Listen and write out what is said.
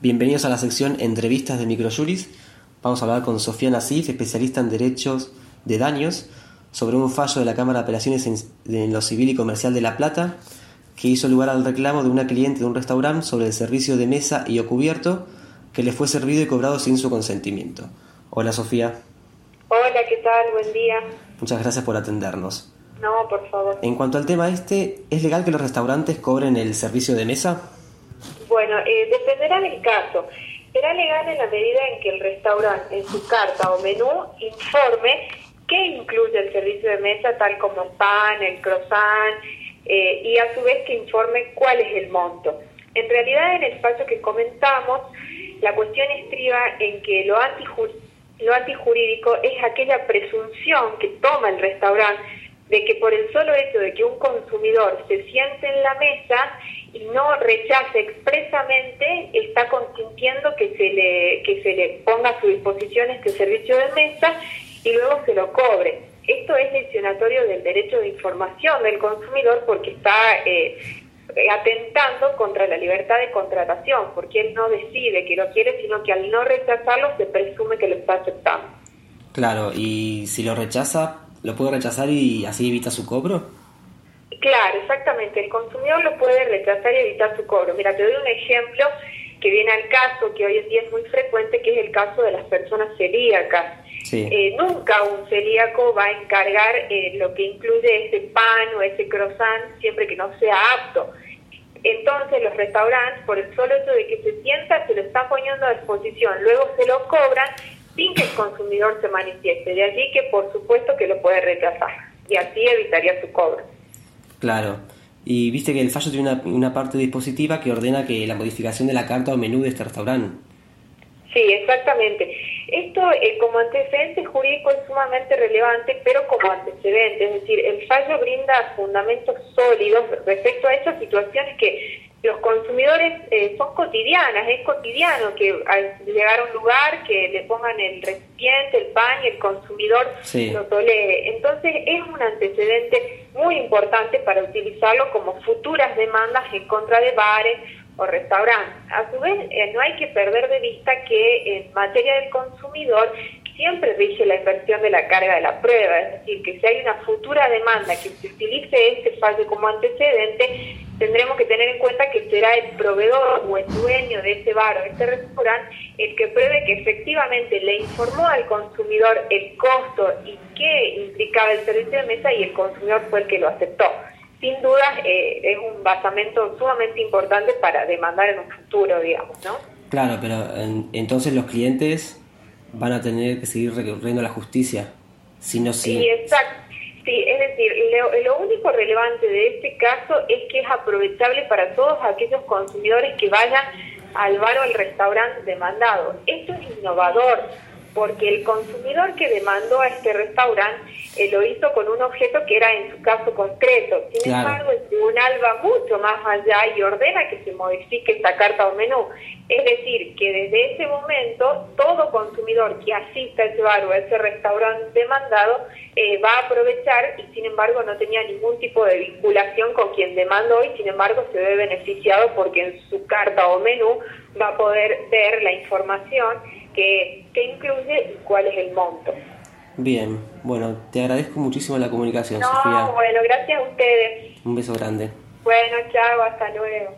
Bienvenidos a la sección Entrevistas de Microjuris. Vamos a hablar con Sofía Nasif, especialista en derechos de daños, sobre un fallo de la Cámara de Apelaciones en, en, lo Civil y Comercial de La Plata que hizo lugar al reclamo de una cliente de un restaurante sobre el servicio de mesa y o cubierto que le fue servido y cobrado sin su consentimiento. Hola Sofía. Hola, ¿qué tal? Buen día. Muchas gracias por atendernos. No, por favor. En cuanto al tema este, ¿es legal que los restaurantes cobren el servicio de mesa? Bueno, eh, dependerá del caso. Será legal en la medida en que el restaurante en su carta o menú informe qué incluye el servicio de mesa, tal como el pan, el croissant, eh, y a su vez que informe cuál es el monto. En realidad, en el espacio que comentamos, la cuestión estriba en que lo, antijur lo antijurídico es aquella presunción que toma el restaurante de que por el solo hecho de que un consumidor se siente en la mesa y no rechace expresamente, está consintiendo que se le, que se le ponga a su disposición este servicio de mesa y luego se lo cobre. Esto es lesionatorio del derecho de información del consumidor porque está eh, atentando contra la libertad de contratación, porque él no decide que lo quiere, sino que al no rechazarlo se presume que lo está aceptando. Claro, y si lo rechaza, ¿lo puede rechazar y así evita su cobro? Claro, exactamente. El consumidor lo puede rechazar y evitar su cobro. Mira, te doy un ejemplo que viene al caso, que hoy en día es muy frecuente, que es el caso de las personas celíacas. Sí. Eh, nunca un celíaco va a encargar eh, lo que incluye ese pan o ese croissant siempre que no sea apto. Entonces los restaurantes, por el solo hecho de que se sienta, se lo están poniendo a disposición, luego se lo cobran sin que el consumidor se manifieste. De allí que por supuesto que lo puede rechazar y así evitaría su cobro. Claro. Y viste que el fallo tiene una, una, parte dispositiva que ordena que la modificación de la carta o menú de este restaurante. Sí, exactamente. Esto eh, como antecedente jurídico es sumamente relevante, pero como antecedente, es decir, el fallo brinda fundamentos sólidos respecto a esas situaciones que los consumidores eh, son cotidianas, es cotidiano que al llegar a un lugar que le pongan el recipiente, el pan y el consumidor sí. lo tolere. Entonces es un antecedente muy importante para utilizarlo como futuras demandas en contra de bares o restaurantes. A su vez, eh, no hay que perder de vista que en materia del consumidor siempre rige la inversión de la carga de la prueba, es decir, que si hay una futura demanda que se utilice este fallo como antecedente, tendremos que tener en cuenta que será el proveedor o el dueño de ese bar o este restaurante el que pruebe que efectivamente le informó al consumidor el costo y qué implicaba el servicio de mesa y el consumidor fue el que lo aceptó. Sin duda eh, es un basamento sumamente importante para demandar en un futuro, digamos, ¿no? Claro, pero en, entonces los clientes van a tener que seguir recurriendo a la justicia, si no si... Sí, exacto. Sí, es decir, lo, lo, único relevante de este caso es que es aprovechable para todos aquellos consumidores que vayan al bar o al restaurante demandado. Esto es innovador porque el consumidor que demandó a este restaurante eh, lo hizo con un objeto que era en su caso concreto. Sin claro. embargo, el tribunal va mucho más allá y ordena que se modifique esta carta o menú. Es decir, que desde ese momento todo consumidor que asista a ese bar o a ese restaurante demandado eh, va a aprovechar y sin embargo no tenía ningún tipo de vinculación con quien demandó y sin embargo se ve beneficiado porque en su carta o menú va a poder ver la información que, que incluye y cuál es el monto. Bien, bueno, te agradezco muchísimo la comunicación, no, Sofía. bueno, gracias a ustedes. Un beso grande. Bueno, chao, hasta luego.